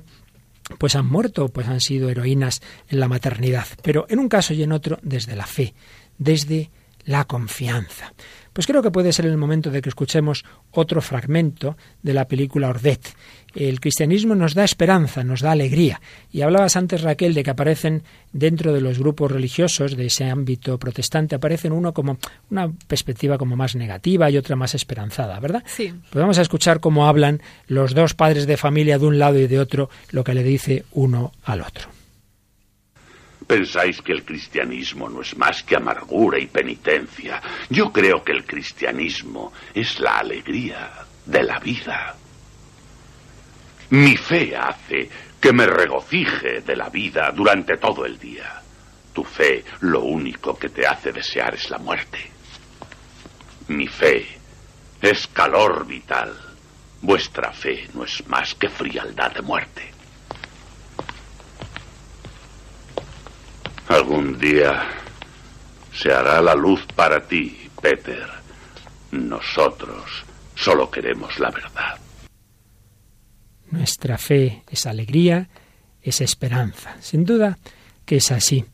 pues han muerto, pues han sido heroínas en la maternidad, pero en un caso y en otro desde la fe, desde la confianza. Pues creo que puede ser el momento de que escuchemos otro fragmento de la película Ordet. El cristianismo nos da esperanza, nos da alegría. Y hablabas antes, Raquel, de que aparecen dentro de los grupos religiosos de ese ámbito protestante, aparecen uno como una perspectiva como más negativa y otra más esperanzada, ¿verdad? Sí. Pues vamos a escuchar cómo hablan los dos padres de familia de un lado y de otro, lo que le dice uno al otro. Pensáis que el cristianismo no es más que amargura y penitencia. Yo creo que el cristianismo es la alegría de la vida. Mi fe hace que me regocije de la vida durante todo el día. Tu fe lo único que te hace desear es la muerte. Mi fe es calor vital. Vuestra fe no es más que frialdad de muerte. Algún día se hará la luz para ti, Peter. Nosotros solo queremos la verdad. Nuestra fe es alegría, es esperanza. Sin duda que es así.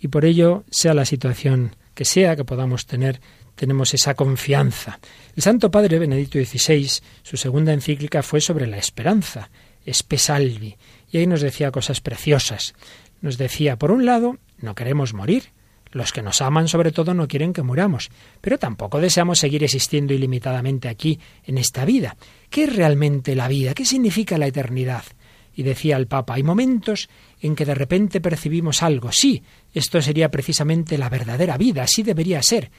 Y por ello, sea la situación que sea que podamos tener, tenemos esa confianza. El Santo Padre Benedicto XVI, su segunda encíclica fue sobre la esperanza, Espe Salvi, y ahí nos decía cosas preciosas. Nos decía, por un lado, no queremos morir. Los que nos aman sobre todo no quieren que muramos, pero tampoco deseamos seguir existiendo ilimitadamente aquí, en esta vida. ¿Qué es realmente la vida? ¿Qué significa la eternidad? Y decía el Papa, hay momentos en que de repente percibimos algo. Sí, esto sería precisamente la verdadera vida, así debería ser.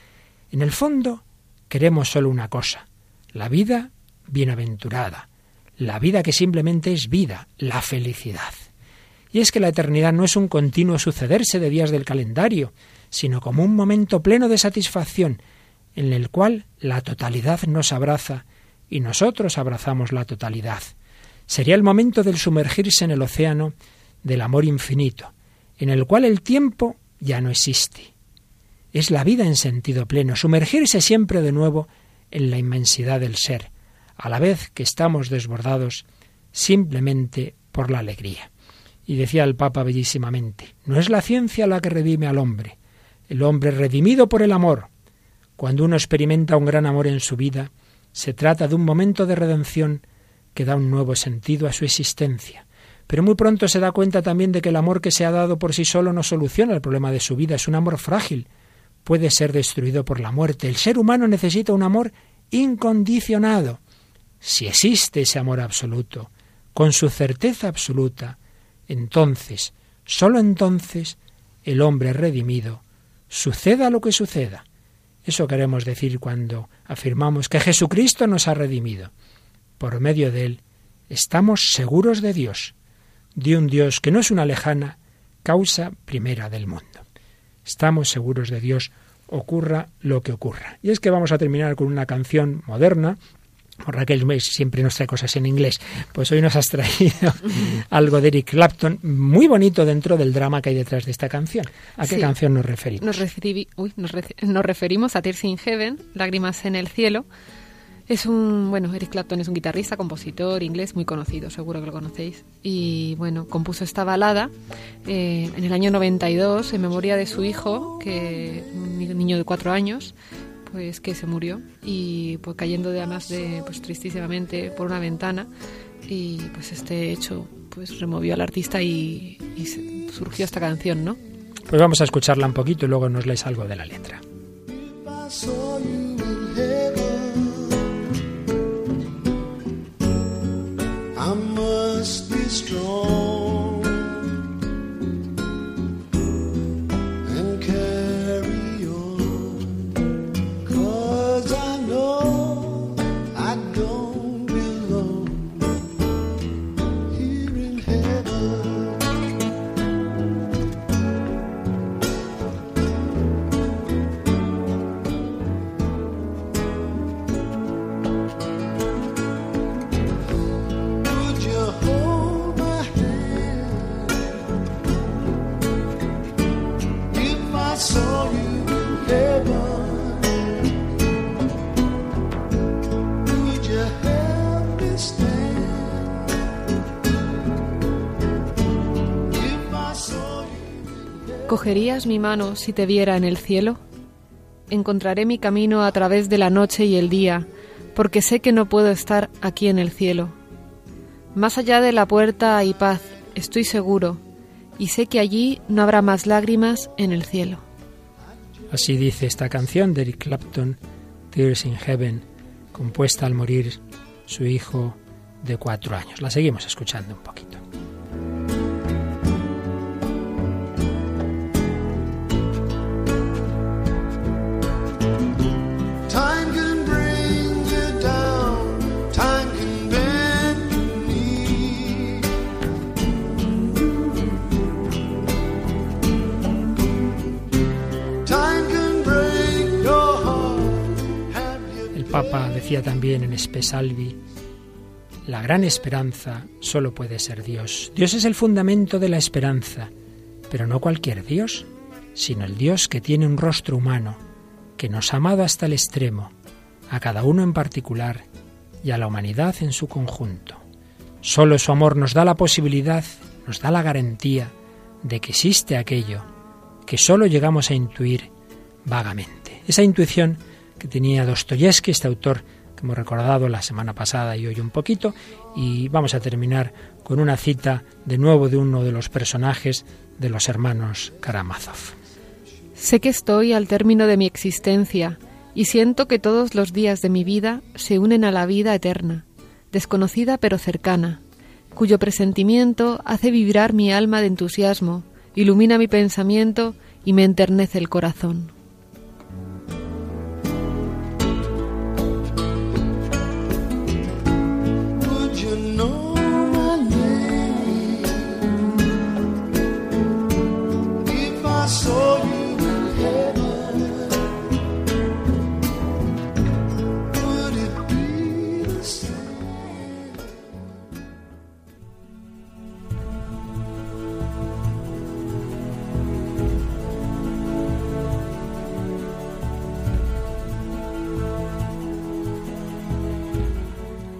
En el fondo, queremos solo una cosa, la vida bienaventurada, la vida que simplemente es vida, la felicidad. Y es que la eternidad no es un continuo sucederse de días del calendario, sino como un momento pleno de satisfacción, en el cual la totalidad nos abraza y nosotros abrazamos la totalidad. Sería el momento del sumergirse en el océano del amor infinito, en el cual el tiempo ya no existe. Es la vida en sentido pleno, sumergirse siempre de nuevo en la inmensidad del ser, a la vez que estamos desbordados simplemente por la alegría. Y decía el Papa bellísimamente, no es la ciencia la que redime al hombre, el hombre redimido por el amor. Cuando uno experimenta un gran amor en su vida, se trata de un momento de redención que da un nuevo sentido a su existencia. Pero muy pronto se da cuenta también de que el amor que se ha dado por sí solo no soluciona el problema de su vida, es un amor frágil, puede ser destruido por la muerte. El ser humano necesita un amor incondicionado. Si existe ese amor absoluto, con su certeza absoluta, entonces, sólo entonces, el hombre redimido, suceda lo que suceda. Eso queremos decir cuando afirmamos que Jesucristo nos ha redimido. Por medio de él estamos seguros de Dios, de un Dios que no es una lejana causa primera del mundo. Estamos seguros de Dios, ocurra lo que ocurra. Y es que vamos a terminar con una canción moderna Raquel siempre nos trae cosas en inglés. Pues hoy nos has traído *laughs* algo de Eric Clapton, muy bonito dentro del drama que hay detrás de esta canción. ¿A qué canción nos referimos? Nos, referimos a Tears in Heaven, Lágrimas en el cielo. Es un, bueno, Eric Clapton es un guitarrista, compositor inglés muy conocido, seguro que lo conocéis. Y bueno, compuso esta balada eh, en el año 92 en memoria de su hijo, que un niño de cuatro años, pues que se murió y pues cayendo de además de pues tristísimamente por una ventana y pues este hecho pues removió al artista y, surgió esta canción, ¿no? Pues vamos a escucharla un poquito y luego nos lees algo de la letra. ¿Cogerías mi mano si te viera en el cielo? Encontraré mi camino a través de la noche y el día, porque sé que no puedo estar aquí en el cielo. Más allá de la puerta hay paz, estoy seguro, y sé que allí no habrá más lágrimas en el cielo. Así dice esta canción de Eric Clapton, Tears in Heaven, compuesta al morir su hijo de cuatro años. La seguimos escuchando un poquito. Papa decía también en Espesalvi, la gran esperanza solo puede ser Dios. Dios es el fundamento de la esperanza, pero no cualquier Dios, sino el Dios que tiene un rostro humano, que nos ha amado hasta el extremo, a cada uno en particular y a la humanidad en su conjunto. Solo su amor nos da la posibilidad, nos da la garantía de que existe aquello que solo llegamos a intuir vagamente. Esa intuición que tenía Dostoyevsky, este autor que hemos recordado la semana pasada y hoy un poquito, y vamos a terminar con una cita de nuevo de uno de los personajes de los hermanos Karamazov. Sé que estoy al término de mi existencia y siento que todos los días de mi vida se unen a la vida eterna, desconocida pero cercana, cuyo presentimiento hace vibrar mi alma de entusiasmo, ilumina mi pensamiento y me enternece el corazón.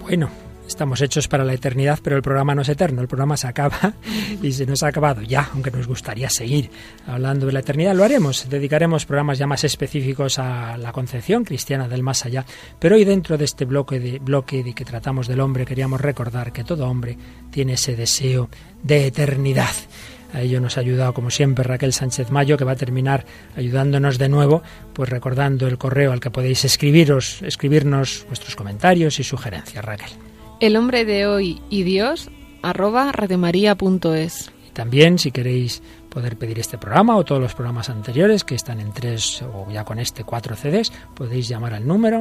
Bueno, estamos hechos para la eternidad, pero el programa no es eterno, el programa se acaba *laughs* y se nos ha acabado ya, aunque nos gustaría seguir hablando de la eternidad. Lo haremos, dedicaremos programas ya más específicos a la concepción cristiana del más allá, pero hoy dentro de este bloque de, bloque de que tratamos del hombre queríamos recordar que todo hombre tiene ese deseo de eternidad. A ello nos ha ayudado, como siempre, Raquel Sánchez Mayo, que va a terminar ayudándonos de nuevo, pues recordando el correo al que podéis escribiros, escribirnos vuestros comentarios y sugerencias, Raquel. El hombre de hoy y Dios arroba radiomaria.es. También, si queréis poder pedir este programa o todos los programas anteriores que están en tres o ya con este cuatro CDs, podéis llamar al número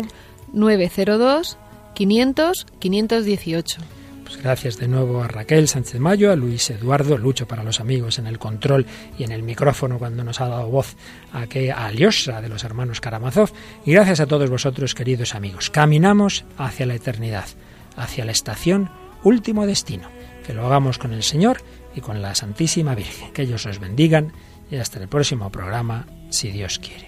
902 500 518. Pues gracias de nuevo a Raquel Sánchez Mayo, a Luis Eduardo, Lucho para los amigos en el control y en el micrófono cuando nos ha dado voz a, que, a Alyosha de los hermanos Karamazov. Y gracias a todos vosotros, queridos amigos. Caminamos hacia la eternidad, hacia la estación último destino. Que lo hagamos con el Señor y con la Santísima Virgen. Que ellos os bendigan y hasta el próximo programa, si Dios quiere.